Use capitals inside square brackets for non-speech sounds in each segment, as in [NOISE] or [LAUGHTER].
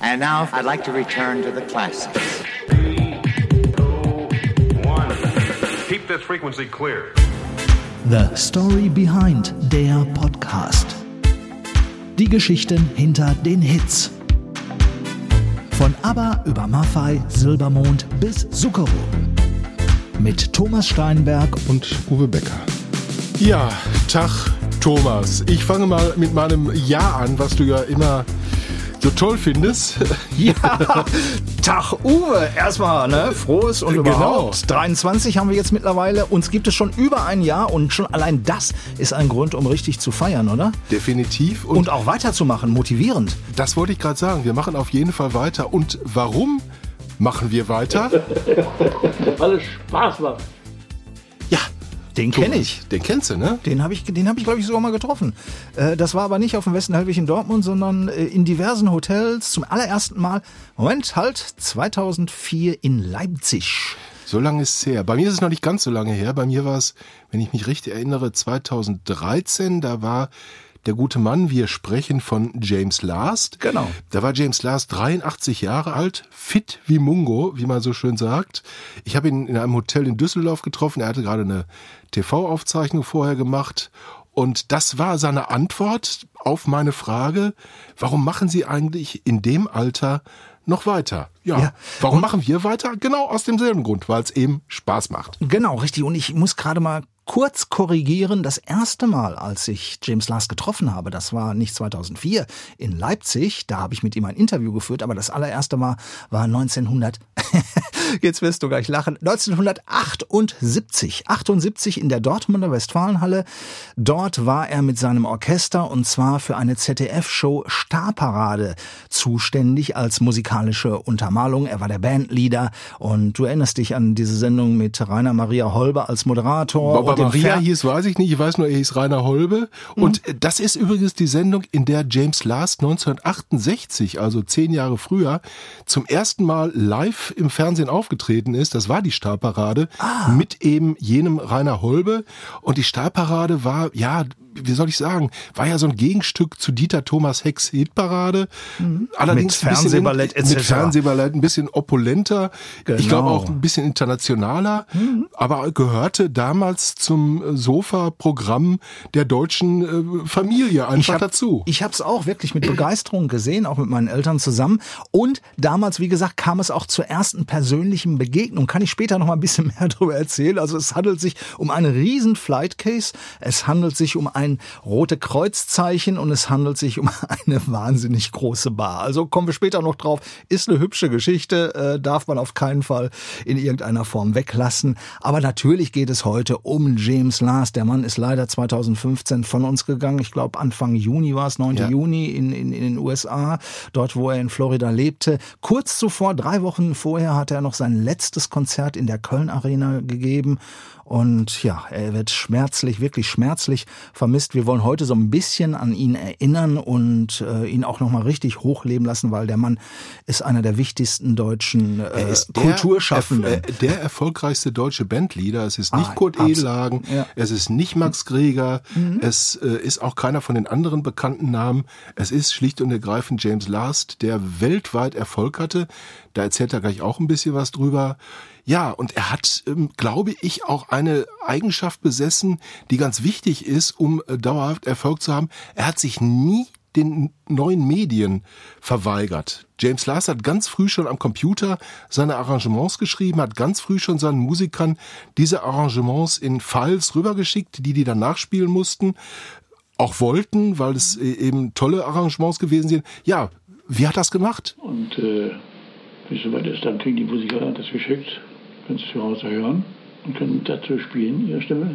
And now I'd like to return to the classics. Keep this frequency clear. The Story Behind der Podcast. Die Geschichten hinter den Hits. Von ABBA über Maffei, Silbermond bis Zuckerro. Mit Thomas Steinberg und Uwe Becker. Ja, Tag Thomas. Ich fange mal mit meinem Ja an, was du ja immer so toll findest. [LAUGHS] Ja, Tag Uwe, erstmal, ne? Frohes und Genau. überhaupt. 23 haben wir jetzt mittlerweile. Uns gibt es schon über ein Jahr und schon allein das ist ein Grund, um richtig zu feiern, oder? Definitiv. Und, Und auch weiterzumachen, motivierend. das wollte ich gerade sagen. Wir machen auf jeden Fall weiter. Und warum machen wir weiter? [LAUGHS] weil es Spaß macht. Den kenne ich. Den kennst du, ne? Den habe ich, den hab ich glaube ich, sogar mal getroffen. Äh, das war aber nicht auf dem Westenhalbweg in Dortmund, sondern äh, in diversen Hotels zum allerersten Mal. Moment, halt, 2004 in Leipzig. So lange ist es her. Bei mir ist es noch nicht ganz so lange her. Bei mir war es, wenn ich mich richtig erinnere, 2013. Da war der gute Mann, wir sprechen von James Last. Genau. Da war James Last 83 Jahre alt, fit wie Mungo, wie man so schön sagt. Ich habe ihn in einem Hotel in Düsseldorf getroffen. Er hatte gerade eine TV-Aufzeichnung vorher gemacht. Und das war seine Antwort auf meine Frage, warum machen Sie eigentlich in dem Alter noch weiter? Ja, Ja. warum machen wir weiter? Genau aus demselben Grund, weil es eben Spaß macht. Genau, richtig. Und ich muss gerade mal kurz korrigieren. Das erste Mal, als ich James Last getroffen habe, das war nicht 2004 in Leipzig. Da habe ich mit ihm ein Interview geführt. Aber das allererste Mal war 1900. [LAUGHS] Jetzt wirst du gleich lachen. 1978. 78 in der Dortmunder Westfalenhalle. Dort war er mit seinem Orchester und zwar für eine ZDF-Show Starparade zuständig als musikalische Untermalung. Er war der Bandleader und du erinnerst dich an diese Sendung mit Rainer Maria Holber als Moderator. Ob er und den Maria Fer- hieß, weiß ich nicht. Ich weiß nur, er hieß Rainer Holbe. Und äh, das ist übrigens die Sendung, in der James Last 1968, also zehn Jahre früher, zum ersten Mal live im Fernsehen aufgetreten ist. Das war die Starparade mit eben jenem Rainer Holbe. Und die Starparade war, ja, wie soll ich sagen, war ja so ein Gegenstück zu Dieter Thomas Hecks Hitparade. Allerdings Mit ein bisschen Fernsehballett in- Mit etc.. Fernsehballett ein bisschen opulenter. Ich glaube Genau. auch ein bisschen internationaler, aber gehörte damals zum äh, Sofa-Programm der deutschen äh, Familie einfach hab- dazu. Ich habe es auch wirklich mit Begeisterung gesehen, auch mit meinen Eltern zusammen. Und damals, wie gesagt, kam es auch zur ersten persönlichen Begegnung. Kann ich später noch mal ein bisschen [LAUGHS] mehr darüber erzählen. Also es handelt sich um einen riesen Flight Case. Es handelt sich um ein rote Kreuzzeichen und es handelt sich um [LAUGHS] eine wahnsinnig große Bar. Also kommen wir später noch drauf. Ist eine hübsche Geschichte, äh, darf man auf keinen Fall in irgendeiner Form weglassen. Aber natürlich geht es heute um James Last. Der Mann ist leider 2015 von uns gegangen. Ich glaube Anfang Juni war es, 9. Ja. Juni in, in, in den USA, dort wo er in Florida lebte. Kurz zuvor, drei Wochen vorher, hat er noch sein letztes Konzert in der Köln Arena gegeben. Und ja, er wird schmerzlich, wirklich schmerzlich vermisst. Wir wollen heute so ein bisschen an ihn erinnern und äh, ihn auch nochmal richtig hochleben lassen, weil der Mann ist einer der wichtigsten deutschen äh, Er der Kulturschaffenden. erf- äh, der erfolgreichste deutsche Bandleader. Es ist nicht Ah, Kurt Edelhagen, ja. Mhm. es ist nicht Max Greger, es äh, ist auch keiner von den anderen bekannten Namen. Es ist schlicht und ergreifend James Last, der weltweit Erfolg hatte. Da erzählt er gleich auch ein bisschen was drüber. Ja, und er hat, ähm, glaube ich, auch eine Eigenschaft besessen, die ganz wichtig ist, um äh, dauerhaft Erfolg zu haben. Er hat sich nie den neuen Medien verweigert. James Last hat ganz früh schon am Computer seine Arrangements geschrieben, hat ganz früh schon seinen Musikern diese Arrangements in Files rübergeschickt, die die dann nachspielen mussten, auch wollten, weil es äh, eben tolle Arrangements gewesen sind. Ja, wie hat das gemacht? Und äh, wenn es soweit ist, dann kriegen die Musiker das geschickt, können es zu Hause hören und können dazu spielen, ihre Stimme.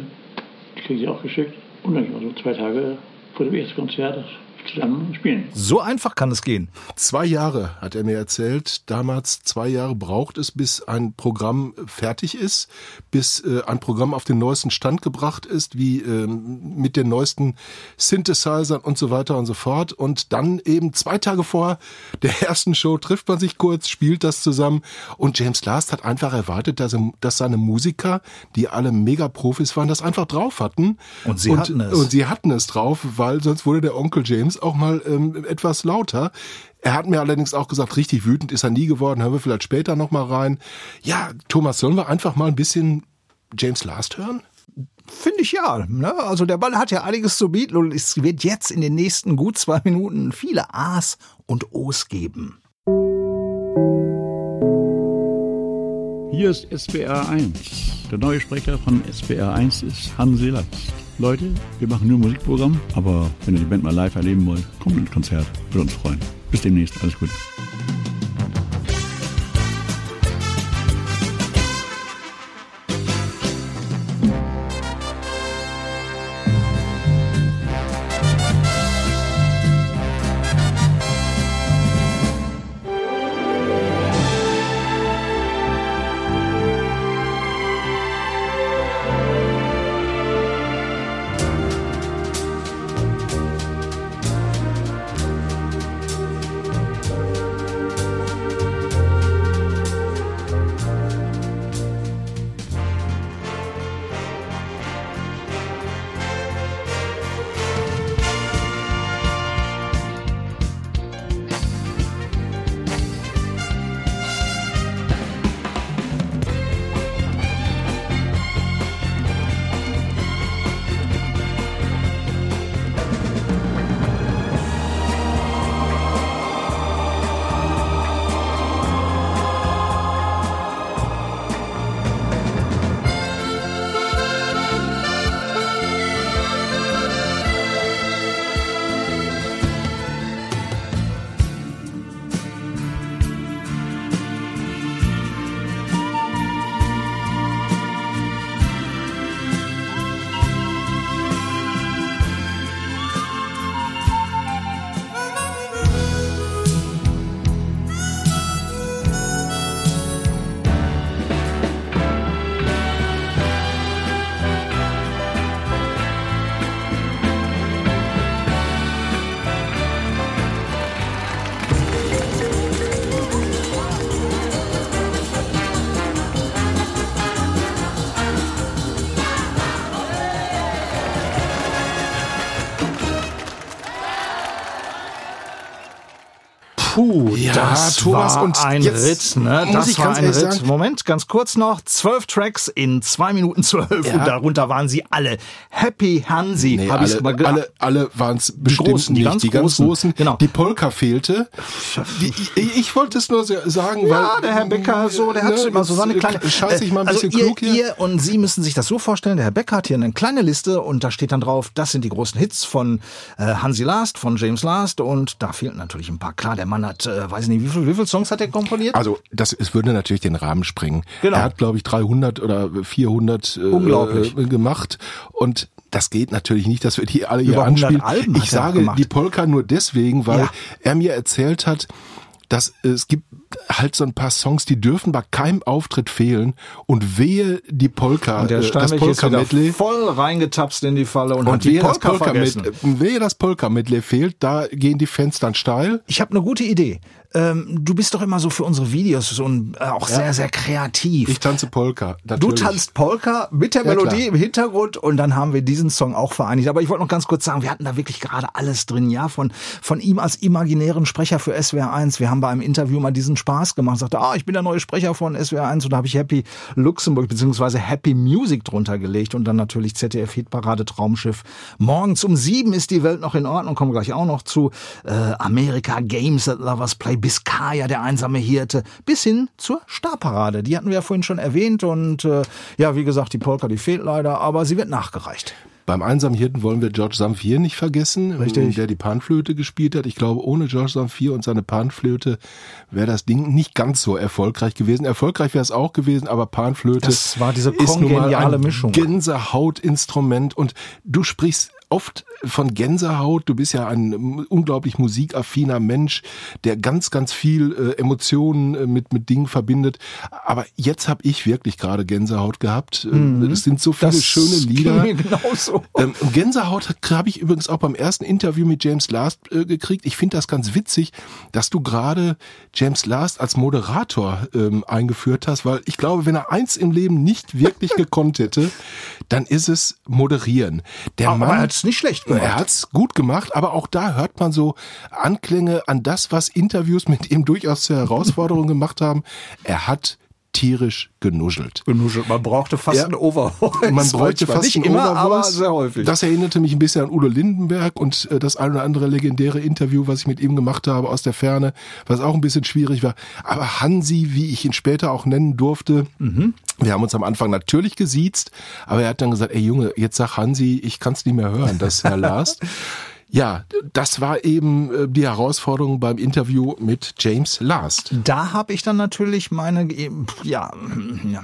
Die kriegen sie auch geschickt. Und dann also zwei Tage vor dem ersten Konzert zusammen spielen. so einfach kann es gehen. Zwei Jahre, hat er mir erzählt. Damals zwei Jahre braucht es, bis ein Programm fertig ist, bis äh, ein Programm auf den neuesten Stand gebracht ist, wie ähm, mit den neuesten Synthesizern und so weiter und so fort. Und dann eben zwei Tage vor der ersten Show trifft man sich kurz, spielt das zusammen. Und James Last hat einfach erwartet, dass, er, dass seine Musiker, die alle Mega-Profis waren, das einfach drauf hatten. Und sie hatten es. Und sie hatten es drauf, weil sonst wurde der Onkel James auch mal ähm, etwas lauter. Er hat mir allerdings auch gesagt, richtig wütend ist er nie geworden. Hören wir vielleicht später nochmal rein. Ja, Thomas, sollen wir einfach mal ein bisschen James Last hören? Finde ich ja. Ne? Also der Ball hat ja einiges zu bieten und es wird jetzt in den nächsten gut zwei Minuten viele A's und O's geben. Hier ist SBR 1. Der neue Sprecher von SBR 1 ist Hansi Last. Leute, wir machen nur Musikprogramm, aber wenn ihr die Band mal live erleben wollt, kommt ins Konzert. Würde uns freuen. Bis demnächst. Alles Gute. Puh, Ja, das Thomas, war und ein jetzt Ritt, ne? Das war ein Ritt. sagen- Moment, ganz kurz noch. Zwölf Tracks in zwei Minuten zwölf Ja. und darunter waren sie alle. Happy Hansi, Nee, habe ich mal alle, alle waren es bestimmt Großen, die nicht. ganz die ganz Großen. großen. Genau. Die Polka fehlte. Die, ich, ich wollte es nur sa- sagen, Ja, weil der Herr Becker, so, der hat ne, immer so seine jetzt, kleine. äh, Scheiße ich mal ein also bisschen ihr, klug hier. Ihr und Sie müssen sich das so vorstellen. Der Herr Becker hat hier eine kleine Liste und da steht dann drauf, das sind die großen Hits von äh, Hansi Last, von James Last und da fehlten natürlich ein paar. Klar, der Mann hat, äh, weiß ich nicht, wie viel, wie viele Songs hat er komponiert? Also das es würde natürlich den Rahmen sprengen. Genau. Er hat glaube ich 300 oder 400 äh, Unglaublich. äh, gemacht und das geht natürlich nicht, dass wir die alle hier Über 100 anspielen. Alben ich sage die Polka nur deswegen, weil Ja. er mir erzählt hat, dass es gibt halt so ein paar Songs, die dürfen bei keinem Auftritt fehlen und wehe die Polka, und der äh, das Steinweg ist Polka Medley. voll reingetapst in die Falle und, Und die wehe das, Polka Polka vergessen. Medley, wehe das Polka Medley fehlt, da gehen die Fans dann steil. Ich habe eine gute Idee. Ähm, du bist doch immer so für unsere Videos so ein, äh, auch sehr, sehr kreativ. Ich tanze Polka. Du Natürlich. tanzt Polka mit der Ja, Melodie klar. im Hintergrund und dann haben wir diesen Song auch vereinigt. Aber ich wollte noch ganz kurz sagen, wir hatten da wirklich gerade alles drin, ja, von, von ihm als imaginären Sprecher für SWR1. Wir haben bei einem Interview mal diesen Spaß gemacht, sagte, ah, ich bin der neue Sprecher von SWR1 und da habe ich Happy Luxemburg beziehungsweise Happy Music drunter gelegt und dann natürlich ZDF Hitparade Traumschiff. Morgens um sieben ist die Welt noch in Ordnung, kommen wir gleich auch noch zu. Äh, America Games that Lovers Play, Biscaya, der einsame Hirte, bis hin zur Starparade. Die hatten wir ja vorhin schon erwähnt und äh, ja, wie gesagt, die Polka, die fehlt leider, aber sie wird nachgereicht. Beim einsamen Hirten wollen wir George Samphir nicht vergessen, Richtig. der die Panflöte gespielt hat. Ich glaube, ohne George Samphir und seine Panflöte wäre das Ding nicht ganz so erfolgreich gewesen. Erfolgreich wäre es auch gewesen, aber Panflöte Das war diese ist nun mal ein Mischung. Gänsehautinstrument und du sprichst oft von Gänsehaut. Du bist ja ein unglaublich musikaffiner Mensch, der ganz, ganz viel äh, Emotionen äh, mit, mit Dingen verbindet. Aber jetzt habe ich wirklich gerade Gänsehaut gehabt. Ähm, Es sind so viele Mhm. Das schöne Lieder. genauso. Ähm, Gänsehaut habe ich übrigens auch beim ersten Interview mit James Last äh, gekriegt. Ich finde das ganz witzig, dass du gerade James Last als Moderator ähm, eingeführt hast, weil ich glaube, wenn er eins im Leben nicht wirklich [LAUGHS] gekonnt hätte, dann ist es moderieren. Der Aber Mann, hat hat's nicht schlecht gemacht. Er hat's gut gemacht, aber auch da hört man so Anklänge an das, was Interviews mit ihm durchaus zur Herausforderung gemacht haben. Er hat tierisch genuschelt. Genuschelt. Man brauchte fast Ja. ein Overvoice. Man bräuchte fast nicht einen immer, Overvoice. aber sehr häufig. Das erinnerte mich ein bisschen an Udo Lindenberg und äh, das ein oder andere legendäre Interview, was ich mit ihm gemacht habe aus der Ferne, was auch ein bisschen schwierig war. Aber Hansi, wie ich ihn später auch nennen durfte, Mhm. Wir haben uns am Anfang natürlich gesiezt, aber er hat dann gesagt, ey Junge, jetzt sag Hansi, ich kann's nicht mehr hören, das Herr Last. [LAUGHS] Ja, das war eben äh, die Herausforderung beim Interview mit James Last. Da habe ich dann natürlich meine, ja,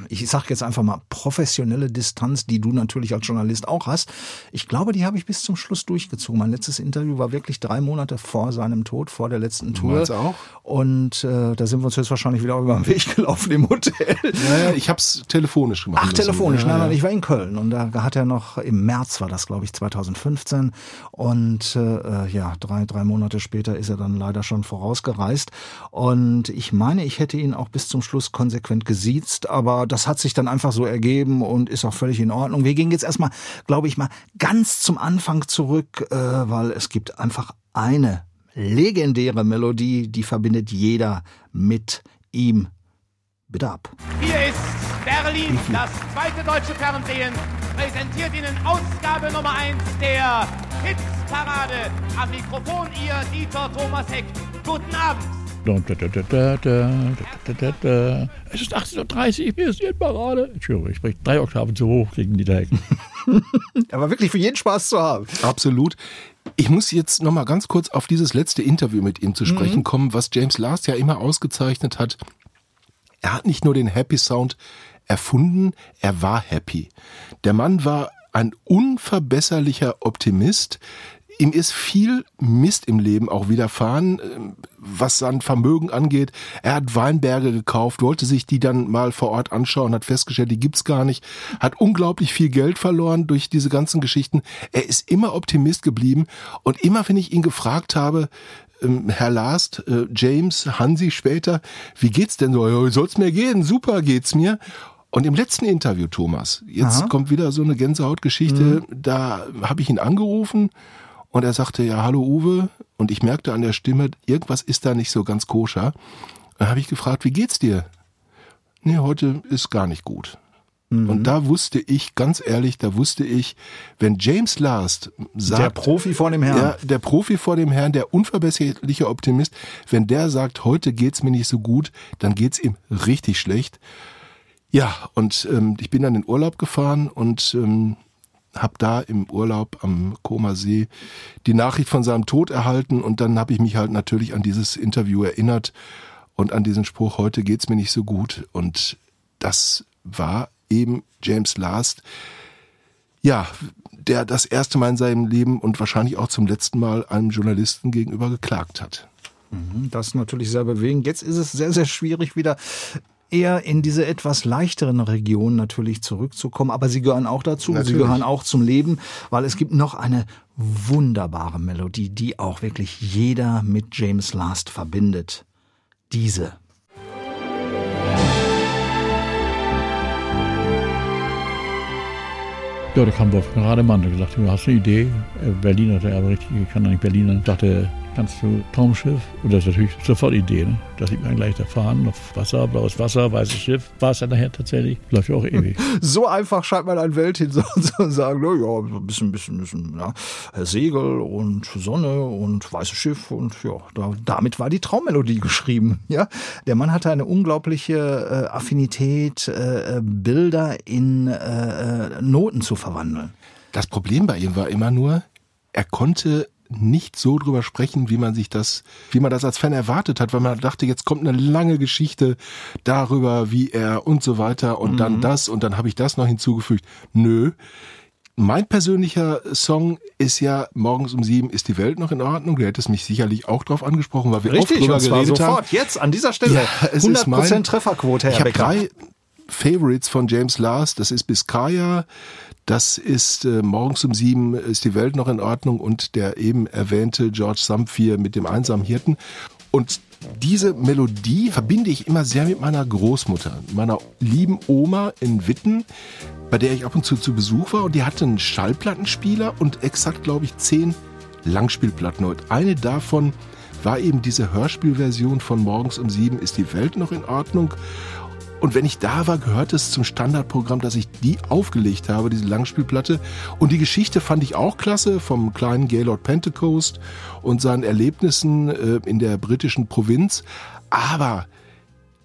ich sag jetzt einfach mal professionelle Distanz, die du natürlich als Journalist auch hast. Ich glaube, die habe ich bis zum Schluss durchgezogen. Mein letztes Interview war wirklich drei Monate vor seinem Tod, vor der letzten Tour. Meins auch. Und äh, da sind wir uns jetzt wahrscheinlich wieder über den Weg gelaufen im Hotel. Naja, ich hab's telefonisch gemacht. Ach, telefonisch. Ja, nein, nein, ich war in Köln und da hat er noch, im März war das, glaube ich, 2015. Und äh, ja, drei, drei Monate später ist er dann leider schon vorausgereist. Und ich meine, ich hätte ihn auch bis zum Schluss konsequent gesiezt, aber das hat sich dann einfach so ergeben und ist auch völlig in Ordnung. Wir gehen jetzt erstmal, glaube ich mal, ganz zum Anfang zurück, äh, weil es gibt einfach eine legendäre Melodie, die verbindet jeder mit ihm. Bitte ab. Hier ist Berlin, das zweite deutsche Fernsehen, präsentiert Ihnen Ausgabe Nummer 1 der Hitsparade. Am Mikrofon Ihr Dieter Thomas Heck. Guten Abend. Es ist 18.30 Uhr, hier ist die Parade. Entschuldigung, ich spreche drei Oktaven zu hoch gegen die Hecken. [LAUGHS] Aber wirklich für jeden Spaß zu haben. Absolut. Ich muss jetzt nochmal ganz kurz auf dieses letzte Interview mit Ihnen zu mhm. sprechen mhm. kommen, was James Last ja immer ausgezeichnet hat. Er hat nicht nur den Happy Sound, erfunden, er war happy. Der Mann war ein unverbesserlicher Optimist. Ihm ist viel Mist im Leben auch widerfahren, ähm, was sein Vermögen angeht. Er hat Weinberge gekauft, wollte sich die dann mal vor Ort anschauen, hat festgestellt, die gibt's gar nicht, hat unglaublich viel Geld verloren durch diese ganzen Geschichten. Er ist immer Optimist geblieben und immer, wenn ich ihn gefragt habe, ähm, Herr Last, äh, James, Hansi später, wie geht's denn so? Soll's mir gehen? Super geht's mir. Und im letzten Interview, Thomas, jetzt kommt wieder so eine Gänsehautgeschichte, da habe ich ihn angerufen und er sagte, ja, hallo Uwe. Und ich merkte an der Stimme, irgendwas ist da nicht so ganz koscher. Dann habe ich gefragt, wie geht's dir? Nee, heute ist gar nicht gut. Und da wusste ich, ganz ehrlich, da wusste ich, wenn James Last sagt, Der Profi vor dem Herrn. ja, der Profi vor dem Herrn, der unverbesserliche Optimist, wenn der sagt, heute geht's mir nicht so gut, dann geht's ihm richtig schlecht. Ja, und ähm, ich bin dann in Urlaub gefahren und ähm, habe da im Urlaub am Koma See die Nachricht von seinem Tod erhalten und dann habe ich mich halt natürlich an dieses Interview erinnert und an diesen Spruch, heute geht's mir nicht so gut. Und das war eben James Last, ja, der das erste Mal in seinem Leben und wahrscheinlich auch zum letzten Mal einem Journalisten gegenüber geklagt hat. Das ist natürlich sehr bewegend. Jetzt ist es sehr, sehr schwierig, wieder eher in diese etwas leichteren Regionen natürlich zurückzukommen. Aber sie gehören auch dazu. Sie Natürlich. gehören auch zum Leben, weil es gibt noch eine wunderbare Melodie, die auch wirklich jeder mit James Last verbindet. Diese. Ja, da kam Wolfgang Rademann und gesagt, du hast eine Idee. Äh, Berliner, der aber richtig, ich kann nicht Berliner. Ich dachte, kannst du Traumschiff? Und das ist natürlich sofort Idee. Ne? Da sieht man gleich da fahren, auf Wasser, blaues Wasser, weißes Schiff. War es dann nachher tatsächlich. Läuft ja auch ewig. [LAUGHS] So einfach scheint man ein Welt hin [LAUGHS] so, so sagen, na ja, ein bisschen, bisschen, bisschen, ja, Segel und Sonne und weißes Schiff und ja, da, damit war die Traummelodie geschrieben. [LAUGHS] Ja, der Mann hatte eine unglaubliche äh, Affinität, äh, äh, Bilder in äh, äh, Noten zu verwandeln. Das Problem bei ihm war immer nur, er konnte nicht so drüber sprechen, wie man sich das, wie man das als Fan erwartet hat, weil man dachte, jetzt kommt eine lange Geschichte darüber, wie er und so weiter und dann das und dann habe ich das noch hinzugefügt. Nö. Mein persönlicher Song ist ja morgens um sieben ist die Welt noch in Ordnung. Du hättest mich sicherlich auch drauf angesprochen, weil wir oft drüber und zwar geredet sofort, haben. jetzt an dieser Stelle. Ja, es ist 100% mein- Trefferquote, Herr Ich Becker. drei Favorites von James Last. Das ist Biscaya, das ist äh, morgens um sieben ist die Welt noch in Ordnung und der eben erwähnte George Samphir mit dem einsamen Hirten. Und diese Melodie verbinde ich immer sehr mit meiner Großmutter, meiner lieben Oma in Witten, bei der ich ab und zu zu Besuch war. Und die hatte einen Schallplattenspieler und exakt, glaube ich, zehn Langspielplatten. Und eine davon war eben diese Hörspielversion von Morgens um sieben ist die Welt noch in Ordnung. Und wenn ich da war, gehört es zum Standardprogramm, dass ich die aufgelegt habe, diese Langspielplatte. Und die Geschichte fand ich auch klasse vom kleinen Gaylord Pentecost und seinen Erlebnissen äh, in der britischen Provinz. Aber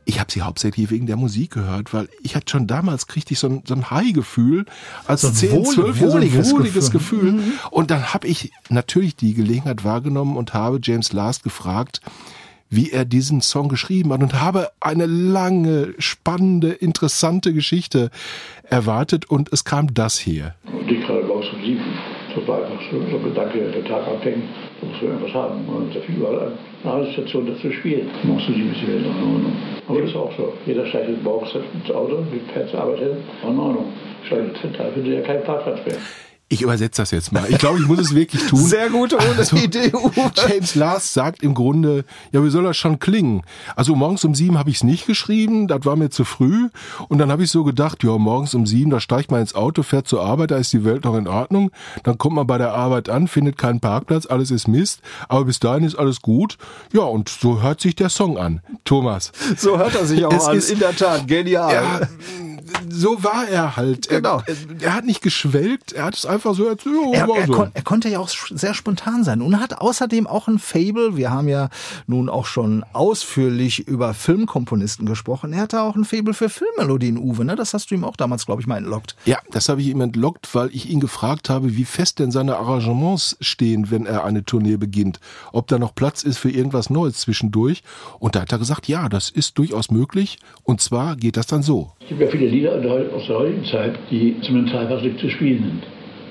ich habe sie hauptsächlich wegen der Musik gehört, weil ich hatte schon damals kriegte ich so ein, so ein High-Gefühl, als So ein 10, wohl- 12 Jahre, so ein wohliges wohliges Gefühl. Gefühl. Und dann habe ich natürlich die Gelegenheit wahrgenommen und habe James Last gefragt, wie er diesen Song geschrieben hat und habe eine lange, spannende, interessante Geschichte erwartet und es kam das hier. Ich gerade morgens um sieben. Das war einfach so, so ein Gedanke, der Tag abhängt, da muss man irgendwas haben. Und da fiel überall eine Radiostation dazu spielen. Sieben ist die Welt noch in Ordnung. Aber das ist auch so. Jeder steigt morgens ins Auto, fährt zur Arbeit hin, in Ordnung. Steigt zentral, findet ja keinen Parkplatz mehr. Ich übersetze das jetzt mal. Ich glaube, ich muss es wirklich tun. [LAUGHS] Sehr gute Also, Idee, Uwe. James Last sagt im Grunde, ja, wie soll das schon klingen? Also morgens um sieben habe ich es nicht geschrieben, das war mir zu früh. Und dann habe ich so gedacht, ja, morgens um sieben, da steigt man ins Auto, fährt zur Arbeit, da ist die Welt noch in Ordnung. Dann kommt man bei der Arbeit an, findet keinen Parkplatz, alles ist Mist. Aber bis dahin ist alles gut. Ja, und so hört sich der Song an. Thomas. So hört er sich auch Es an. ist- In der Tat, genial. Ja, so war er halt. Genau. Er, er hat nicht geschwelgt, er hat es einfach so erzählt. Er, er, so. kon, er konnte ja auch sehr spontan sein und hat außerdem auch ein Fable. Wir haben ja nun auch schon ausführlich über Filmkomponisten gesprochen. Er hatte auch ein Fable für Filmmelodien, Uwe. Ne? Das hast du ihm auch damals, glaube ich, mal entlockt. Ja, das habe ich ihm entlockt, weil ich ihn gefragt habe, wie fest denn seine Arrangements stehen, wenn er eine Tournee beginnt. Ob da noch Platz ist für irgendwas Neues zwischendurch. Und da hat er gesagt, ja, das ist durchaus möglich. Und zwar geht das dann so. Es gibt ja viele Lieder aus der heutigen Zeit, die instrumental nicht zu spielen sind,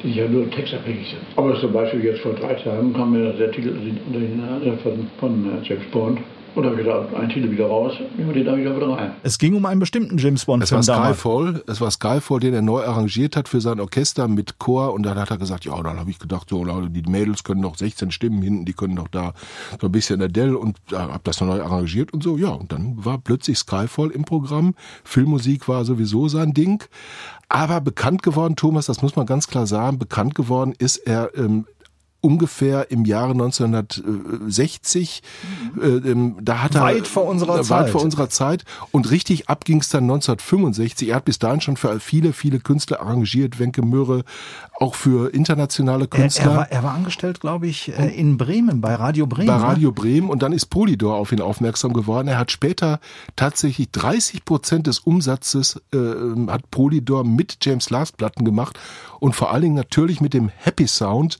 die ja nur textabhängig sind. Aber zum Beispiel jetzt vor drei Tagen kam mir der Titel unter die von, von äh, James Bond. Und da habe ich gedacht, ein Titel wieder raus, nehmen wir den da wieder wieder rein. Es ging um einen bestimmten James Es war damals. Skyfall, es war Skyfall, den er neu arrangiert hat für sein Orchester mit Chor. Und dann hat er gesagt, ja, dann habe ich gedacht, so, die Mädels können noch 16 Stimmen hinten, die können doch da so ein bisschen Adele und da hab das neu arrangiert und so, ja, und dann war plötzlich Skyfall im Programm, Filmmusik war sowieso sein Ding, aber bekannt geworden, Thomas, das muss man ganz klar sagen, bekannt geworden ist er ähm, ungefähr im Jahre 1960. Äh, ähm, da hat er Weit vor unserer weit Zeit. vor unserer Zeit und richtig ab ging es dann 1965. Er hat bis dahin schon für viele, viele Künstler arrangiert, Wenke Möhre, auch für internationale Er, Künstler. er, war, er war angestellt, glaube ich, äh, in Bremen, bei Radio Bremen. bei ne? Radio Bremen und dann ist Polydor auf ihn aufmerksam geworden. Er hat später tatsächlich 30 Prozent des Umsatzes äh, hat Polydor mit James Last Platten gemacht und vor allen Dingen natürlich mit dem Happy Sound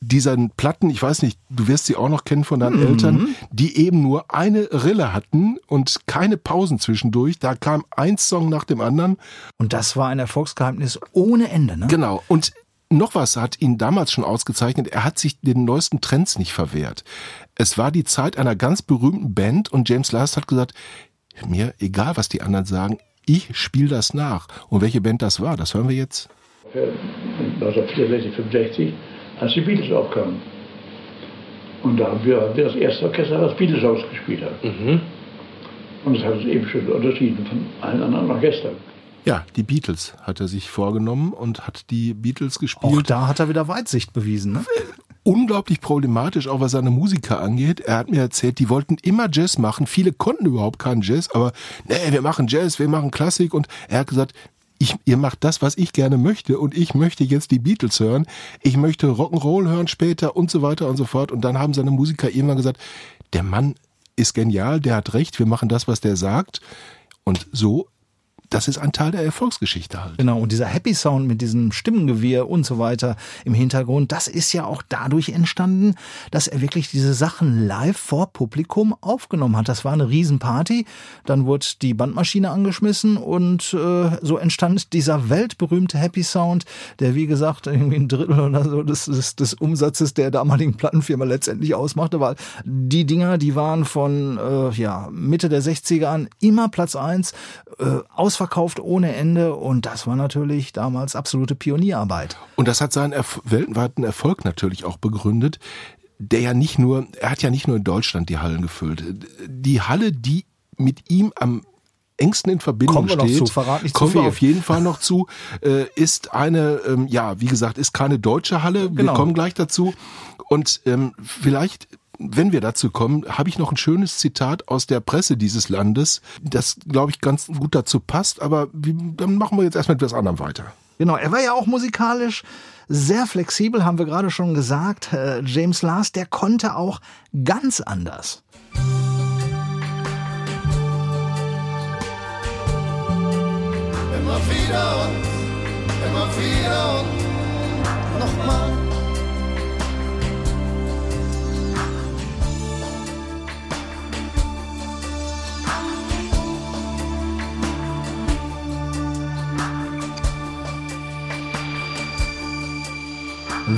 dieser Platten, ich weiß nicht, du wirst sie auch noch kennen von deinen Eltern, die eben nur eine Rille hatten und keine Pausen zwischendurch. Da kam ein Song nach dem anderen. Und das war ein Erfolgsgeheimnis ohne Ende. Ne? Genau. Und noch was hat ihn damals schon ausgezeichnet. Er hat sich den neuesten Trends nicht verwehrt. Es war die Zeit einer ganz berühmten Band und James Last hat gesagt, mir egal, was die anderen sagen, ich spiele das nach. Und welche Band das war, das hören wir jetzt. 1964, 65, als die Beatles aufkamen. Und da haben wir, haben wir das erste Orchester, das Beatles ausgespielt hat. Und das hat uns eben schon unterschieden von allen anderen Orchestern. Ja, die Beatles hat er sich vorgenommen und hat die Beatles Auch gespielt. da hat er wieder Weitsicht bewiesen. Ne? [LAUGHS] unglaublich problematisch, auch was seine Musiker angeht. Er hat mir erzählt, die wollten immer Jazz machen. Viele konnten überhaupt keinen Jazz, aber nee, wir machen Jazz, wir machen Klassik. Und er hat gesagt, ich, ihr macht das, was ich gerne möchte und ich möchte jetzt die Beatles hören. Ich möchte Rock'n'Roll hören später und so weiter und so fort. Und dann haben seine Musiker irgendwann gesagt, der Mann ist genial, der hat recht, wir machen das, was der sagt. Und so, das ist ein Teil der Erfolgsgeschichte halt. Genau, und dieser Happy Sound mit diesem Stimmengewirr und so weiter im Hintergrund, das ist ja auch dadurch entstanden, dass er wirklich diese Sachen live vor Publikum aufgenommen hat. Das war eine Riesenparty, dann wurde die Bandmaschine angeschmissen und äh, so entstand dieser weltberühmte Happy Sound, der wie gesagt irgendwie ein Drittel oder so des, des, des Umsatzes der damaligen Plattenfirma letztendlich ausmachte, weil die Dinger, die waren von äh, ja, Mitte der 60er an immer Platz eins äh, ausverkauft ohne Ende und das war natürlich damals absolute Pionierarbeit. Und das hat seinen Erf weltweiten Erfolg natürlich auch begründet. der ja nicht nur, er hat ja nicht nur in Deutschland die Hallen gefüllt. Die Halle, die mit ihm am engsten in Verbindung Kommen wir noch steht, zu, verrat nicht zu kommen wir viel. auf jeden Fall noch zu, äh, ist eine, ähm, ja, wie gesagt, ist keine deutsche Halle. Wir Genau. kommen gleich dazu. Und ähm, vielleicht, wenn wir dazu kommen, habe ich noch ein schönes Zitat aus der Presse dieses Landes, das, glaube ich, ganz gut dazu passt. Aber wie, dann machen wir jetzt erstmal mit etwas anderem weiter. Genau, er war ja auch musikalisch sehr flexibel, haben wir gerade schon gesagt. Äh, James Last, der konnte auch ganz anders. Immer wieder und immer wieder und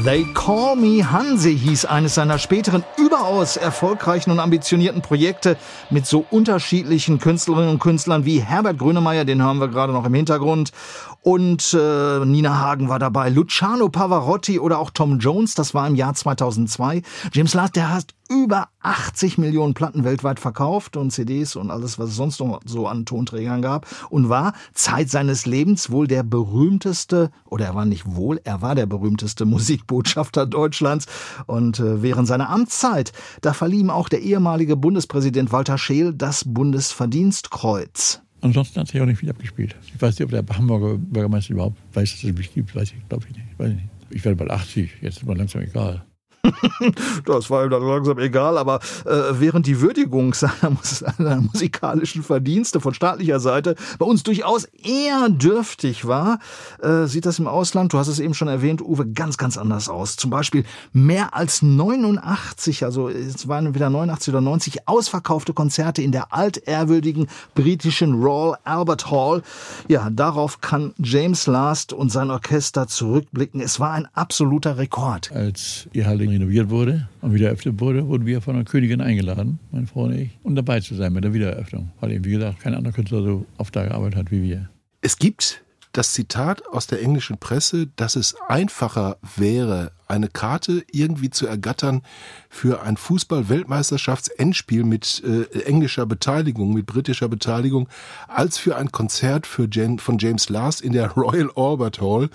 They Call Me Hansi hieß eines seiner späteren überaus erfolgreichen und ambitionierten Projekte mit so unterschiedlichen Künstlerinnen und Künstlern wie Herbert Grönemeyer, den hören wir gerade noch im Hintergrund, und äh, Nina Hagen war dabei, Luciano Pavarotti oder auch Tom Jones, das war im Jahr 2002. James Last, der hat über 80 Millionen Platten weltweit verkauft und CDs und alles, was es sonst noch so an Tonträgern gab und war Zeit seines Lebens wohl der berühmteste, oder er war nicht wohl, er war der berühmteste [LAUGHS] Musikbotschafter Deutschlands und äh, während seiner Amtszeit, da verlieh ihm auch der ehemalige Bundespräsident Walter Scheel das Bundesverdienstkreuz. Ansonsten hat sich auch nicht viel abgespielt. Ich weiß nicht, ob der Hamburger Bürgermeister überhaupt weiß, dass es mich gibt. Weiß ich, glaube ich nicht. Weiß ich nicht. Ich werde bald 80, jetzt ist mir langsam egal. [LAUGHS] Das war ihm dann langsam egal, aber äh, während die Würdigung seiner, [LAUGHS] seiner musikalischen Verdienste von staatlicher Seite bei uns durchaus eher dürftig war, äh, sieht das im Ausland, du hast es eben schon erwähnt, Uwe, ganz, ganz anders aus. Zum Beispiel mehr als 89, also es waren wieder 89 oder 90 ausverkaufte Konzerte in der altehrwürdigen britischen Royal Albert Hall. Ja, darauf kann James Last und sein Orchester zurückblicken. Es war ein absoluter Rekord. Als Halle renoviert wurde und wieder eröffnet wurde, wurden wir von der Königin eingeladen, meine Frau und ich, um dabei zu sein mit der Wiedereröffnung. Weil eben, wie gesagt, kein anderer Künstler so oft da gearbeitet hat wie wir. Es gibt das Zitat aus der englischen Presse, dass es einfacher wäre, eine Karte irgendwie zu ergattern für ein Fußball-Weltmeisterschafts-Endspiel mit äh, englischer Beteiligung, mit britischer Beteiligung, als für ein Konzert für Jan, von James Last in der [LAUGHS] Royal Albert Hall.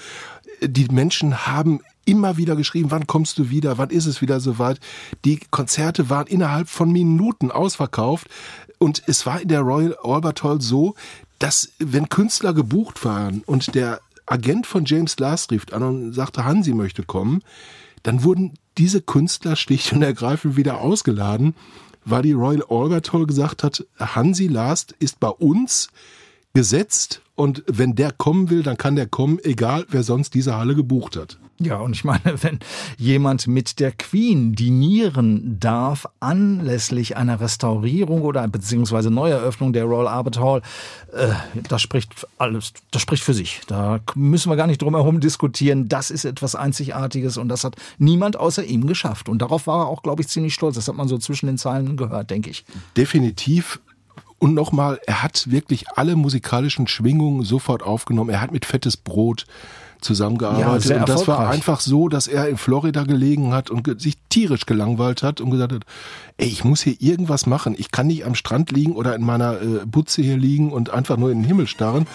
Die Menschen haben immer wieder geschrieben, wann kommst du wieder, wann ist es wieder soweit. Die Konzerte waren innerhalb von Minuten ausverkauft und es war in der Royal Albert Hall so, dass wenn Künstler gebucht waren und der Agent von James Last rief an und sagte, Hansi möchte kommen, dann wurden diese Künstler schlicht und ergreifend wieder ausgeladen, weil die Royal Albert Hall gesagt hat, Hansi Last ist bei uns gesetzt und wenn der kommen will, dann kann der kommen, egal wer sonst diese Halle gebucht hat. Ja, und ich meine, [LAUGHS] wenn jemand mit der Queen dinieren darf, anlässlich einer Restaurierung oder beziehungsweise Neueröffnung der Royal Albert Hall, äh, das spricht alles, das spricht für sich. Da müssen wir gar nicht drum herum diskutieren. Das ist etwas Einzigartiges und das hat niemand außer ihm geschafft. Und darauf war er auch, glaube ich, ziemlich stolz. Das hat man so zwischen den Zeilen gehört, denke ich. Definitiv. Und nochmal, er hat wirklich alle musikalischen Schwingungen sofort aufgenommen. Er hat mit fettes Brot zusammengearbeitet. Ja, und das war einfach so, dass er in Florida gelegen hat und sich tierisch gelangweilt hat und gesagt hat, ey, ich muss hier irgendwas machen. Ich kann nicht am Strand liegen oder in meiner äh, Butze hier liegen und einfach nur in den Himmel starren.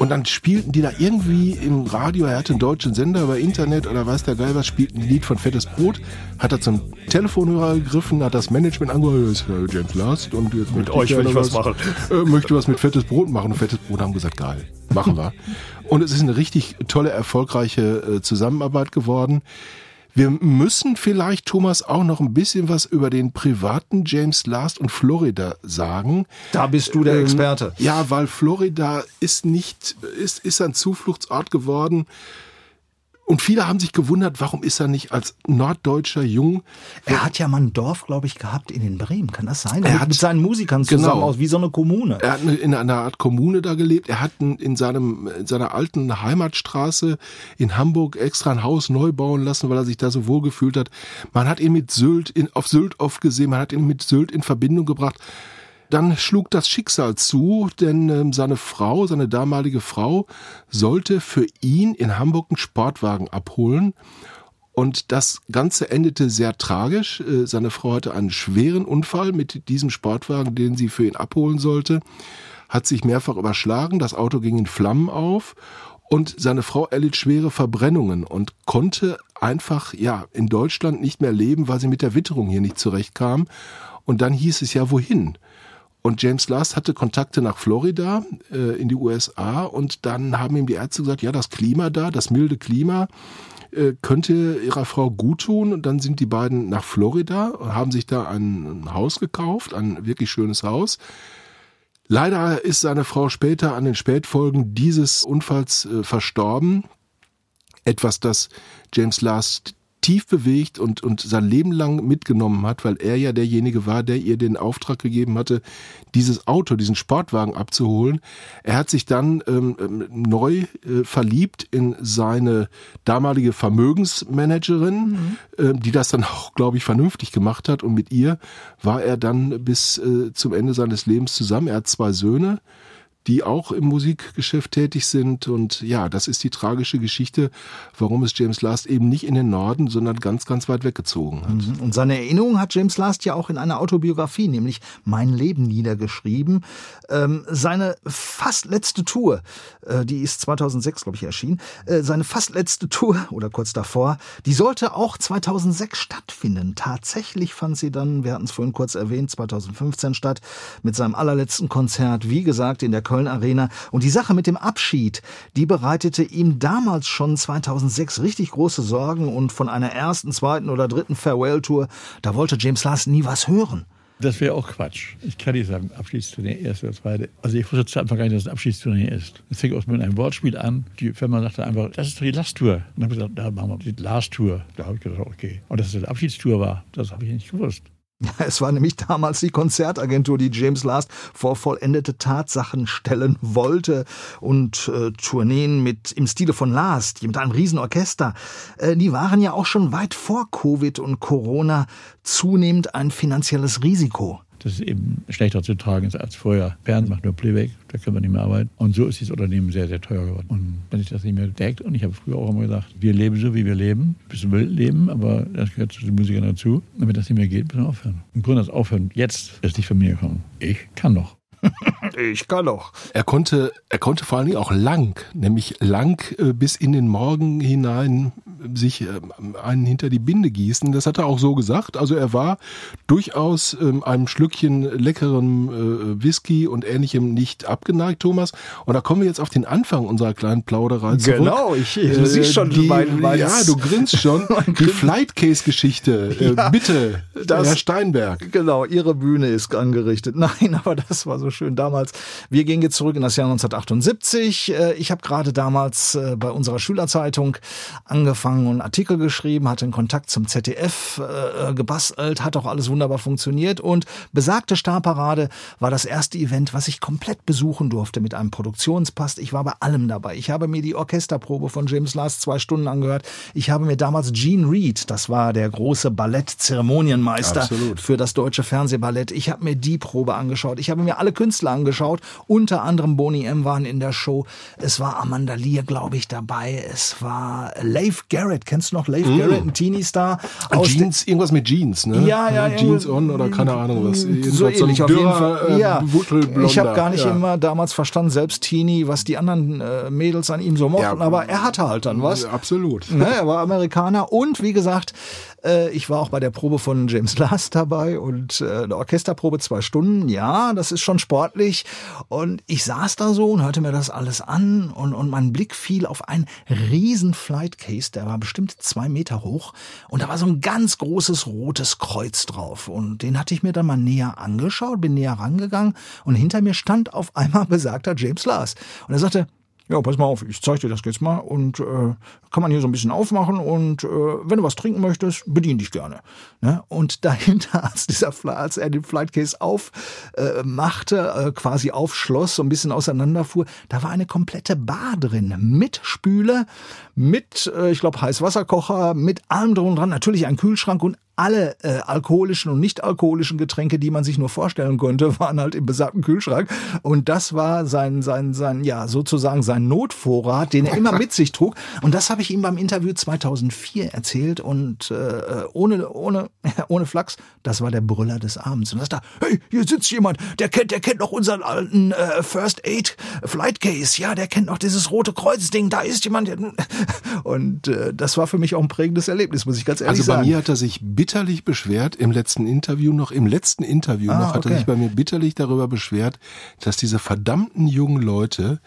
Und dann spielten die da irgendwie im Radio, er hatte einen deutschen Sender über Internet oder weiß der Geil was, spielten ein Lied von Fettes Brot, hat er zum Telefonhörer gegriffen, hat das Management angehört, ist äh, James Last und jetzt mit euch will ich was machen. [LAUGHS] Äh, möchte was mit Fettes Brot machen und Fettes Brot haben gesagt, geil, machen wir. [LAUGHS] und es ist eine richtig tolle, erfolgreiche äh, Zusammenarbeit geworden. Wir müssen vielleicht, Thomas, auch noch ein bisschen was über den privaten James Last und Florida sagen. Da bist du der Ähm, Experte. Ja, weil Florida ist nicht, ist, ist ein Zufluchtsort geworden. Und viele haben sich gewundert, warum ist er nicht als norddeutscher Jung Er hat ja mal ein Dorf, glaube ich, gehabt in den Bremen. Kann das sein? Er hat- mit seinen Musikern zusammen Genau. aus, wie so eine Kommune. Er hat in einer Art Kommune da gelebt. Er hat in seinem, in seiner alten Heimatstraße in Hamburg extra ein Haus neu bauen lassen, weil er sich da so wohl gefühlt hat. Man hat ihn mit Sylt in, auf Sylt oft gesehen. Man hat ihn mit Sylt in Verbindung gebracht. Dann schlug das Schicksal zu, denn ähm, seine Frau, seine damalige Frau, sollte für ihn in Hamburg einen Sportwagen abholen. Und das Ganze endete sehr tragisch. Äh, seine Frau hatte einen schweren Unfall mit diesem Sportwagen, den sie für ihn abholen sollte, hat sich mehrfach überschlagen, das Auto ging in Flammen auf und seine Frau erlitt schwere Verbrennungen und konnte einfach, ja, in Deutschland nicht mehr leben, weil sie mit der Witterung hier nicht zurechtkam. Und dann hieß es ja, wohin? Und James Last hatte Kontakte nach Florida, äh, in die USA, und dann haben ihm die Ärzte gesagt, ja, das Klima da, das milde Klima, äh, könnte ihrer Frau gut tun. Und dann sind die beiden nach Florida, haben sich da ein, ein Haus gekauft, ein wirklich schönes Haus. Leider ist seine Frau später an den Spätfolgen dieses Unfalls äh, verstorben. Etwas, das James Last tief bewegt und, und sein Leben lang mitgenommen hat, weil er ja derjenige war, der ihr den Auftrag gegeben hatte, dieses Auto, diesen Sportwagen abzuholen. Er hat sich dann ähm, ähm neu äh, verliebt in seine damalige Vermögensmanagerin, mhm. äh, die das dann auch, glaube ich, vernünftig gemacht hat. Und mit ihr war er dann bis äh, zum Ende seines Lebens zusammen. Er hat zwei Söhne die auch im Musikgeschäft tätig sind. Und ja, das ist die tragische Geschichte, warum es James Last eben nicht in den Norden, sondern ganz, ganz weit weggezogen hat. Mhm. Und seine Erinnerung hat James Last ja auch in einer Autobiografie, nämlich Mein Leben niedergeschrieben. Ähm, seine fast letzte Tour, äh, die ist 2006, glaube ich, erschienen, äh, seine fast letzte Tour [LAUGHS] oder kurz davor, die sollte auch 2006 stattfinden. Tatsächlich fand sie dann, wir hatten es vorhin kurz erwähnt, 2015 statt, mit seinem allerletzten Konzert, wie gesagt, in der Köln Arena. Und die Sache mit dem Abschied, die bereitete ihm damals schon 2006 richtig große Sorgen und von einer ersten, zweiten oder dritten Farewell-Tour, da wollte James Last nie was hören. Das wäre auch Quatsch. Ich kann nicht sagen, Abschiedsturnier, erste oder zweite. Also ich wusste zu Anfang gar nicht, dass es ein Abschiedsturnier ist. Es fing auch mit einem Wortspiel an. Die Firma sagte einfach, das ist doch die Last-Tour. Und dann habe ich gesagt, da machen wir die Last-Tour. Da habe ich gedacht, okay. Und dass es eine Abschiedstour war, das habe ich nicht gewusst. [LAUGHS] Es war nämlich damals die Konzertagentur, die James Last vor vollendete Tatsachen stellen wollte und äh, Tourneen mit im Stile von Last, mit einem Riesenorchester, äh, die waren ja auch schon weit vor Covid und Corona zunehmend ein finanzielles Risiko dass es eben schlechter zu tragen ist als vorher. Bernd macht nur Playback, da können wir nicht mehr arbeiten. Und so ist das Unternehmen sehr, sehr teuer geworden. Und wenn sich das nicht mehr deckt, und ich habe früher auch immer gesagt, wir leben so, wie wir leben, bis wir leben, aber das gehört zu den Musikern dazu. Und wenn das nicht mehr geht, müssen wir aufhören. Im Grunde das Aufhören jetzt ist nicht von mir gekommen. Ich kann noch. [LAUGHS] ich kann doch. Er konnte, er konnte vor allen Dingen auch lang, nämlich lang äh, bis in den Morgen hinein sich äh, einen hinter die Binde gießen. Das hat er auch so gesagt. Also er war durchaus ähm, einem Schlückchen leckerem äh, Whisky und ähnlichem nicht abgeneigt, Thomas. Und da kommen wir jetzt auf den Anfang unserer kleinen Plauderei zurück. Genau, ich, ich du siehst schon die, mein, mein Ja, du grinst schon. [LAUGHS] die Flightcase-Geschichte. Ja, bitte, das, Herr Steinberg. Genau, Ihre Bühne ist angerichtet. [LAUGHS] Nein, aber das war so schön damals. Wir gehen jetzt zurück in das Jahr 1978. Äh, ich habe gerade damals äh, bei unserer Schülerzeitung angefangen und Artikel geschrieben, hatte einen Kontakt zum ZDF äh, gebastelt, hat auch alles wunderbar funktioniert und besagte Starparade war das erste Event, was ich komplett besuchen durfte mit einem Produktionspass. Ich war bei allem dabei. Ich habe mir die Orchesterprobe von James Last zwei Stunden angehört. Ich habe mir damals Gene Reed, das war der große Ballett-Zeremonienmeister für das deutsche Fernsehballett. Ich habe mir die Probe angeschaut. Ich habe mir alle Künstler angeschaut. Unter anderem Boni M waren in der Show. Es war Amanda Lear, glaube ich, dabei. Es war Leif Garrett. Kennst du noch Leif mm. Garrett, ein Teenie-Star? Jeans, irgendwas mit Jeans, ne? Ja, ja. Jeans on oder keine Ahnung was. So ähnlich so auf jeden Fall. Äh, ja. Ich habe gar nicht ja. immer damals verstanden, selbst Teenie, was die anderen äh, Mädels an ihm so mochten. Ja, aber er hatte halt dann was. Absolut. Ne, er war Amerikaner und wie gesagt, äh, ich war auch bei der Probe von James Last dabei und äh, eine Orchesterprobe zwei Stunden. Ja, das ist schon sportlich. Und ich saß da so und hörte mir das alles an und, und mein Blick fiel auf einen riesen Flight Case, der war bestimmt zwei Meter hoch und da war so ein ganz großes rotes Kreuz drauf. Und den hatte ich mir dann mal näher angeschaut, bin näher rangegangen und hinter mir stand auf einmal [LAUGHS] besagter James Last. Und er sagte, ja, pass mal auf, ich zeige dir das jetzt mal und äh, kann man hier so ein bisschen aufmachen und äh, wenn du was trinken möchtest, bedien dich gerne. Ne? Und [LAUGHS] dahinter, als dieser als er den Flightcase aufmachte, äh, äh, quasi aufschloss, so ein bisschen auseinanderfuhr, da war eine komplette Bar drin mit Spüle, mit, äh, ich glaube, Heißwasserkocher, mit allem drum und dran, natürlich ein Kühlschrank und alle äh, alkoholischen und nicht alkoholischen Getränke, die man sich nur vorstellen konnte, [LAUGHS] waren halt im besagten Kühlschrank. Und das war sein, sein, sein, ja, sozusagen sein Notvorrat, den er immer mit sich trug. Und das habe ich ihm beim Interview 2004 erzählt und äh, ohne, ohne, [LAUGHS] ohne Flachs, das war der Brüller des Abends. Und das da, hey, hier sitzt jemand, der kennt, der kennt noch unseren alten äh, First Aid Flight Case, ja, der kennt noch dieses rote Kreuz-Ding, da ist jemand. [LAUGHS] Und äh, das war für mich auch ein prägendes Erlebnis, muss ich ganz ehrlich Also bei sagen. mir hat er sich bitterlich beschwert, im letzten Interview noch, im letzten Interview Ah, noch, hat er okay. sich bei mir bitterlich darüber beschwert, dass diese verdammten jungen Leute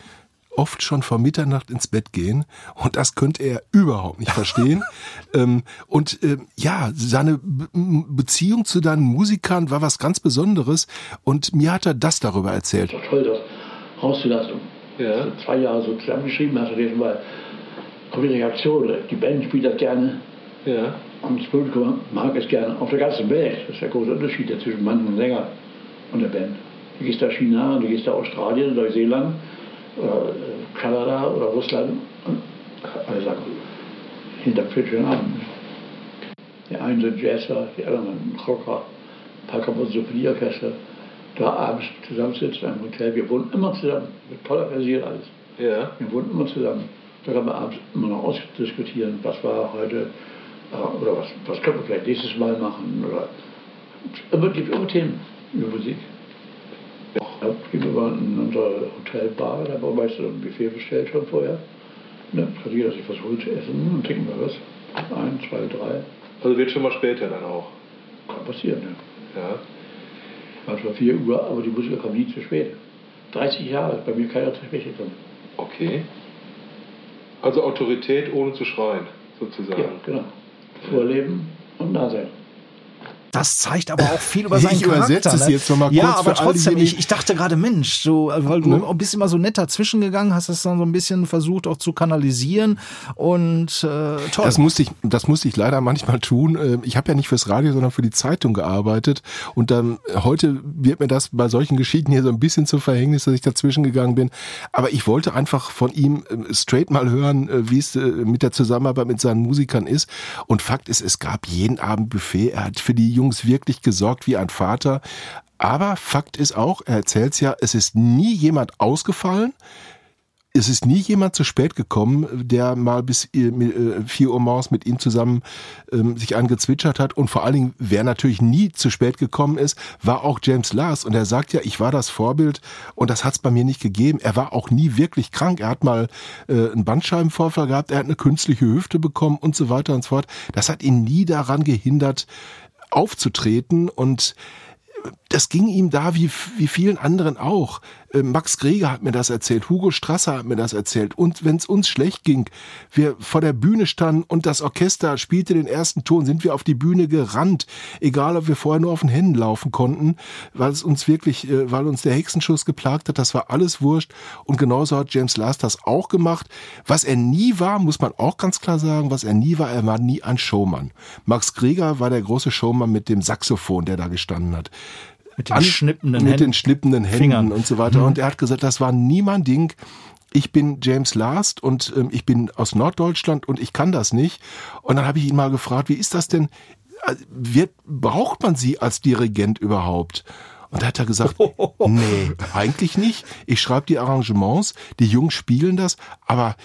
oft schon vor Mitternacht ins Bett gehen und das könnte er überhaupt nicht verstehen. [LAUGHS] ähm, und ähm, ja, seine Be Beziehung zu deinen Musikern war was ganz Besonderes und mir hat er das darüber erzählt. doch toll, das rauszulassen. Ja. Zwei Jahre so zusammengeschrieben hast du jetzt mal Reaktion. Die Band spielt das gerne Ja. Und das Publikum mag es gerne auf der ganzen Welt. Das ist der große Unterschied zwischen manchen Sänger und der Band. Du gehst nach China, du gehst nach Australien, Neuseeland, oder äh, Kanada oder Russland und alle sagen, hinter Pritchard an. Die einen sind Jazzer, die anderen sind Rocker, ein paar kommen Symphonieorchester. Da abends zusammensitzen im Hotel, wir wohnen immer zusammen, wird toll organisiert alles. Ja. Wir wohnen immer zusammen. Da kann man abends immer noch ausdiskutieren, was war heute oder was, was können wir vielleicht nächstes Mal machen. Oder immer gibt immer Themen über Musik. Ja, gegenüber in unserer Hotelbar, da haben wir meistens ein Buffet bestellt schon vorher. Ne, jeder sich was holen zu essen und trinken wir was. Ein, zwei, drei. Also wird schon mal später dann auch. Kann passieren, ne? Ja. Manchmal 4 Uhr, aber die Musiker kommen nie zu spät. 30 Jahre ist bei mir keiner zu spät gekommen. Okay. Also Autorität ohne zu schreien, sozusagen. Ja, genau. Vorleben und nah sein. Das zeigt aber auch viel über [LAUGHS] seinen Ich Charakter. übersetze es ne? jetzt noch mal Ja, kurz aber trotzdem, ich, ich dachte gerade, Mensch, so, äh, weil du Ne? bist immer so nett dazwischen gegangen, hast es dann so ein bisschen versucht auch zu kanalisieren und äh, toll. Das musste ich, das musste ich leider manchmal tun. Äh, Ich habe ja nicht fürs Radio, sondern für die Zeitung gearbeitet. Und dann heute wird mir das bei solchen Geschichten hier so ein bisschen zum Verhängnis, dass ich dazwischen gegangen bin. Aber ich wollte einfach von ihm äh, straight mal hören, äh, wie es äh, mit der Zusammenarbeit mit seinen Musikern ist. Und Fakt ist, es gab jeden Abend Buffet. Er hat für die Jungs wirklich gesorgt wie ein Vater. Aber Fakt ist auch, er erzählt's ja, es ist nie jemand ausgefallen es ist nie jemand zu spät gekommen, der mal bis äh, äh, 4 Uhr morgens mit ihm zusammen ähm, sich angezwitschert hat. Und vor allen Dingen, wer natürlich nie zu spät gekommen ist, war auch James Lars. Und er sagt ja, ich war das Vorbild und das hat es bei mir nicht gegeben. Er war auch nie wirklich krank. Er hat mal äh, einen Bandscheibenvorfall gehabt, er hat eine künstliche Hüfte bekommen und so weiter und so fort. Das hat ihn nie daran gehindert, aufzutreten und das ging ihm da wie, wie vielen anderen auch. Äh, Max Greger hat mir das erzählt, Hugo Strasser hat mir das erzählt. Und wenn es uns schlecht ging, wir vor der Bühne standen und das Orchester spielte den ersten Ton, sind wir auf die Bühne gerannt. Egal, ob wir vorher nur auf den Händen laufen konnten, weil es uns wirklich, äh, weil uns der Hexenschuss geplagt hat, das war alles wurscht. Und genauso hat James Last das auch gemacht. Was er nie war, muss man auch ganz klar sagen, was er nie war, er war nie ein Showmann. Max Greger war der große Showmann mit dem Saxophon, der da gestanden hat. Mit den An- schnippenden mit Händen. den schnippenden Händen Fingern. und so weiter. Und er hat gesagt, das war nie mein Ding. Ich bin James Last und ähm, ich bin aus Norddeutschland und ich kann das nicht. Und dann habe ich ihn mal gefragt, wie ist das denn? Äh, Wird, braucht man sie als Dirigent überhaupt? Und da hat er gesagt, [LAUGHS] nee, eigentlich nicht. Ich schreibe die Arrangements, die Jungs spielen das, aber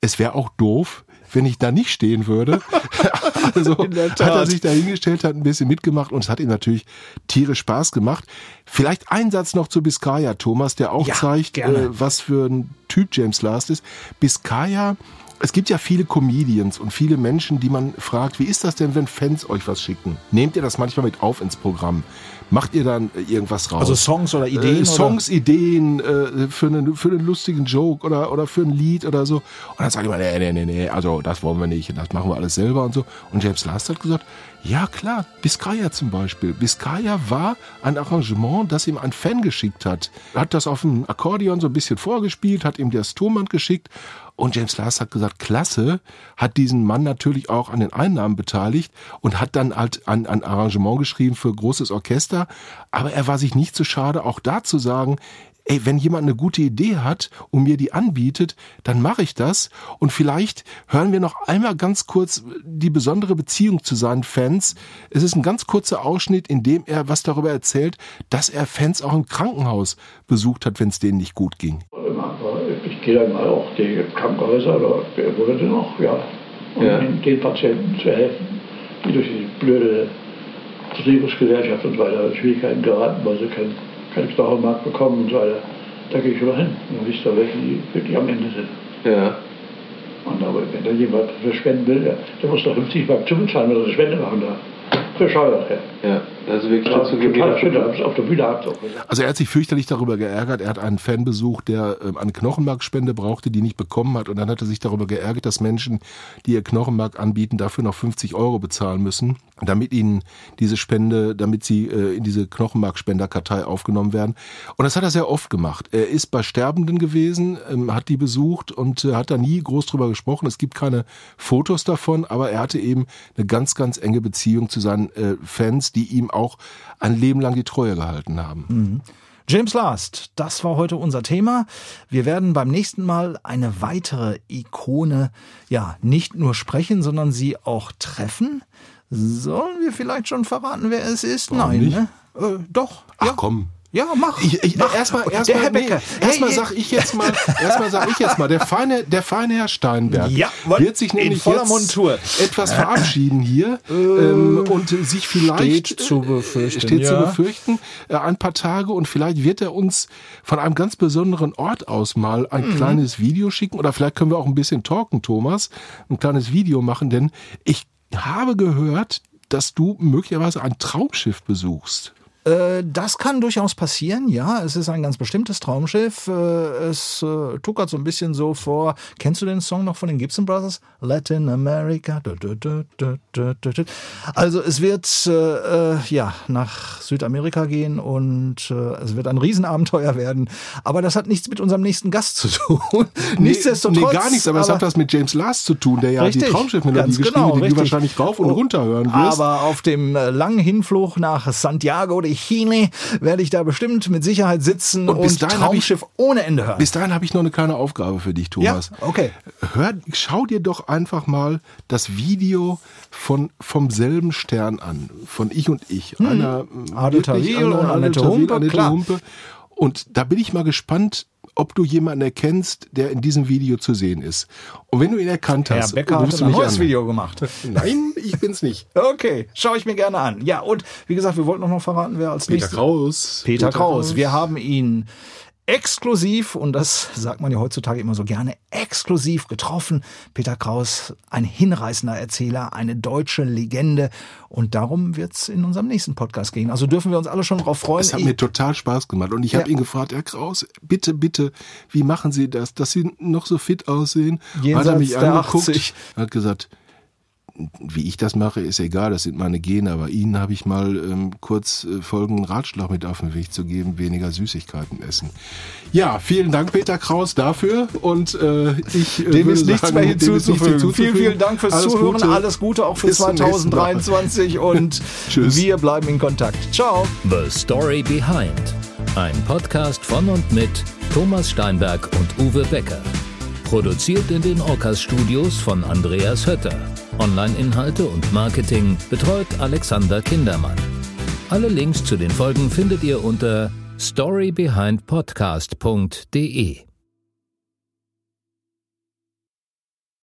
es wäre auch doof, wenn ich da nicht stehen würde. [LAUGHS] also hat er sich da hingestellt, hat ein bisschen mitgemacht und es hat ihm natürlich tierisch Spaß gemacht. Vielleicht ein Satz noch zu Biscaya, Thomas, der auch Ja, zeigt, äh, was für ein Typ James Last ist. Biscaya, es gibt ja viele Comedians und viele Menschen, die man fragt, wie ist das denn, wenn Fans euch was schicken? Nehmt ihr das manchmal mit auf ins Programm? Macht ihr dann äh, irgendwas raus? Also Songs oder Ideen? Äh, Songs, Ideen äh, für, einen, für einen lustigen Joke oder, oder für ein Lied oder so. Und dann sage ich mal, nee, nee, nee, nee, also das wollen wir nicht, das machen wir alles selber und so. Und James Last hat gesagt, ja klar, Biscaya zum Beispiel. Biscaya war ein Arrangement, das ihm ein Fan geschickt hat. Er hat das auf dem Akkordeon so ein bisschen vorgespielt, hat ihm das Tonband geschickt und James Last hat gesagt, klasse, hat diesen Mann natürlich auch an den Einnahmen beteiligt und hat dann halt ein, ein Arrangement geschrieben für großes Orchester. Aber er war sich nicht zu schade, auch da zu sagen, ey, wenn jemand eine gute Idee hat und mir die anbietet, dann mache ich das. Und vielleicht hören wir noch einmal ganz kurz die besondere Beziehung zu seinen Fans. Es ist ein ganz kurzer Ausschnitt, in dem er was darüber erzählt, dass er Fans auch im Krankenhaus besucht hat, wenn es denen nicht gut ging. Gehe dann auch die Krankenhäuser oder sind noch, ja, um Ja. den Patienten zu helfen, die durch die blöde Versicherungsgesellschaft und so weiter Schwierigkeiten geraten, weil sie keinen kein Knochenmark bekommen und so weiter. Da gehe ich immer hin. Dann wisst ihr, welche die wirklich am Ende sind. Ja. Und aber wenn da jemand was spenden will, der, der muss doch 50 Mark zubezahlen, wenn er eine Spende machen darf. Bescheuert, ja. Ist wirklich Ja, schön, auf der Bühne gesagt. Also er hat sich fürchterlich darüber geärgert. Er hat einen Fan besucht, der ähm, eine Knochenmarkspende brauchte, die nicht bekommen hat. Und dann hat er sich darüber geärgert, dass Menschen, die ihr Knochenmark anbieten, dafür noch 50 Euro bezahlen müssen, damit ihnen diese Spende, damit sie äh, in diese Knochenmarkspenderkartei aufgenommen werden. Und das hat er sehr oft gemacht. Er ist bei Sterbenden gewesen, ähm, hat die besucht und äh, hat da nie groß drüber gesprochen. Es gibt keine Fotos davon, aber er hatte eben eine ganz, ganz enge Beziehung zu seinen äh, Fans, die ihm auch ein Leben lang die Treue gehalten haben. James Last, das war heute unser Thema. Wir werden beim nächsten Mal eine weitere Ikone, ja, nicht nur sprechen, sondern sie auch treffen. Sollen wir vielleicht schon verraten, wer es ist? Warum Nein, nicht? ne? Äh, doch. Ach ja. komm. Ja, mach. Ich, ich, mach. erstmal, Der erstmal, Herr nee, Becker. erstmal Hey, sag ich jetzt mal, erstmal sag ich jetzt mal, der feine, der feine Herr Steinberg Ja, wird sich in nämlich voller jetzt Montur. etwas verabschieden hier ähm, und sich vielleicht steht zu befürchten, steht ja. zu befürchten äh, ein paar Tage und vielleicht wird er uns von einem ganz besonderen Ort aus mal ein Mhm. kleines Video schicken oder vielleicht können wir auch ein bisschen talken, Thomas, ein kleines Video machen, denn ich habe gehört, dass du möglicherweise ein Traumschiff besuchst. Äh, das kann durchaus passieren, ja. Es ist ein ganz bestimmtes Traumschiff. Äh, es äh, tuckert so ein bisschen so vor. Kennst du den Song noch von den Gibson Brothers? Latin America. Also es wird äh, äh, ja nach Südamerika gehen und äh, es wird ein Riesenabenteuer werden. Aber das hat nichts mit unserem nächsten Gast zu tun. [LAUGHS] Nichtsdestotrotz. Nee, gar nichts, aber, es hat was mit James Last zu tun, der ja Richtig, die Traumschiffmelodie geschrieben genau, hat, die richtig. du wahrscheinlich rauf und Oh, runter hören wirst. Aber auf dem langen Hinflug nach Santiago de Chile werde ich da bestimmt mit Sicherheit sitzen Und und, hab ich- Traumschiff ohne Ende hören. Bis dahin habe ich noch eine kleine Aufgabe für dich, Thomas. Ja, okay. Hör, schau dir doch einfach mal das Video von vom selben Stern an, von Ich und Ich. Einer, Hm. Adel wirklich Tawil und einer- Annette Humpe. Humpe. Und da bin ich mal gespannt, ob du jemanden erkennst, der in diesem Video zu sehen ist. Und wenn du ihn erkannt Herr hast, Becker hat rufst du ein mich neues an. Video gemacht. Nein, ich bin's nicht. [LAUGHS] Okay, schaue ich mir gerne an. Ja, und wie gesagt, wir wollten noch mal verraten, wer als Peter nächstes... Kraus. Peter, Kraus. Wir haben ihn exklusiv, und das sagt man ja heutzutage immer so gerne, exklusiv getroffen. Peter Kraus, ein hinreißender Erzähler, eine deutsche Legende. Und darum wird's in unserem nächsten Podcast gehen. Also dürfen wir uns alle schon drauf freuen. Es hat Ich- mir total Spaß gemacht. Und ich habe Ja. ihn gefragt, Herr Kraus, bitte, bitte, wie machen Sie das, dass Sie noch so fit aussehen? Jenseits hat er mich der angeguckt, 80. hat gesagt, wie ich das mache, ist egal, das sind meine Gene, aber Ihnen habe ich mal ähm, kurz äh, folgenden Ratschlag mit auf den Weg zu geben, weniger Süßigkeiten essen. Ja, vielen Dank, Peter Kraus, dafür und äh, ich äh, Dem würde ist nichts sagen, mehr dem ist nichts hinzuzufügen. hinzuzufügen. Vielen, vielen Dank fürs Alles Zuhören. Gute. Alles Gute auch für Bis zum nächsten Mal. 2023 [LAUGHS] und Tschüss. wir bleiben in Kontakt. Ciao. The Story Behind. Ein Podcast von und mit Thomas Steinberg und Uwe Becker. Produziert in den Orcas Studios von Andreas Hötter. Online-Inhalte und Marketing betreut Alexander Kindermann. Alle Links zu den Folgen findet ihr unter storybehindpodcast.de.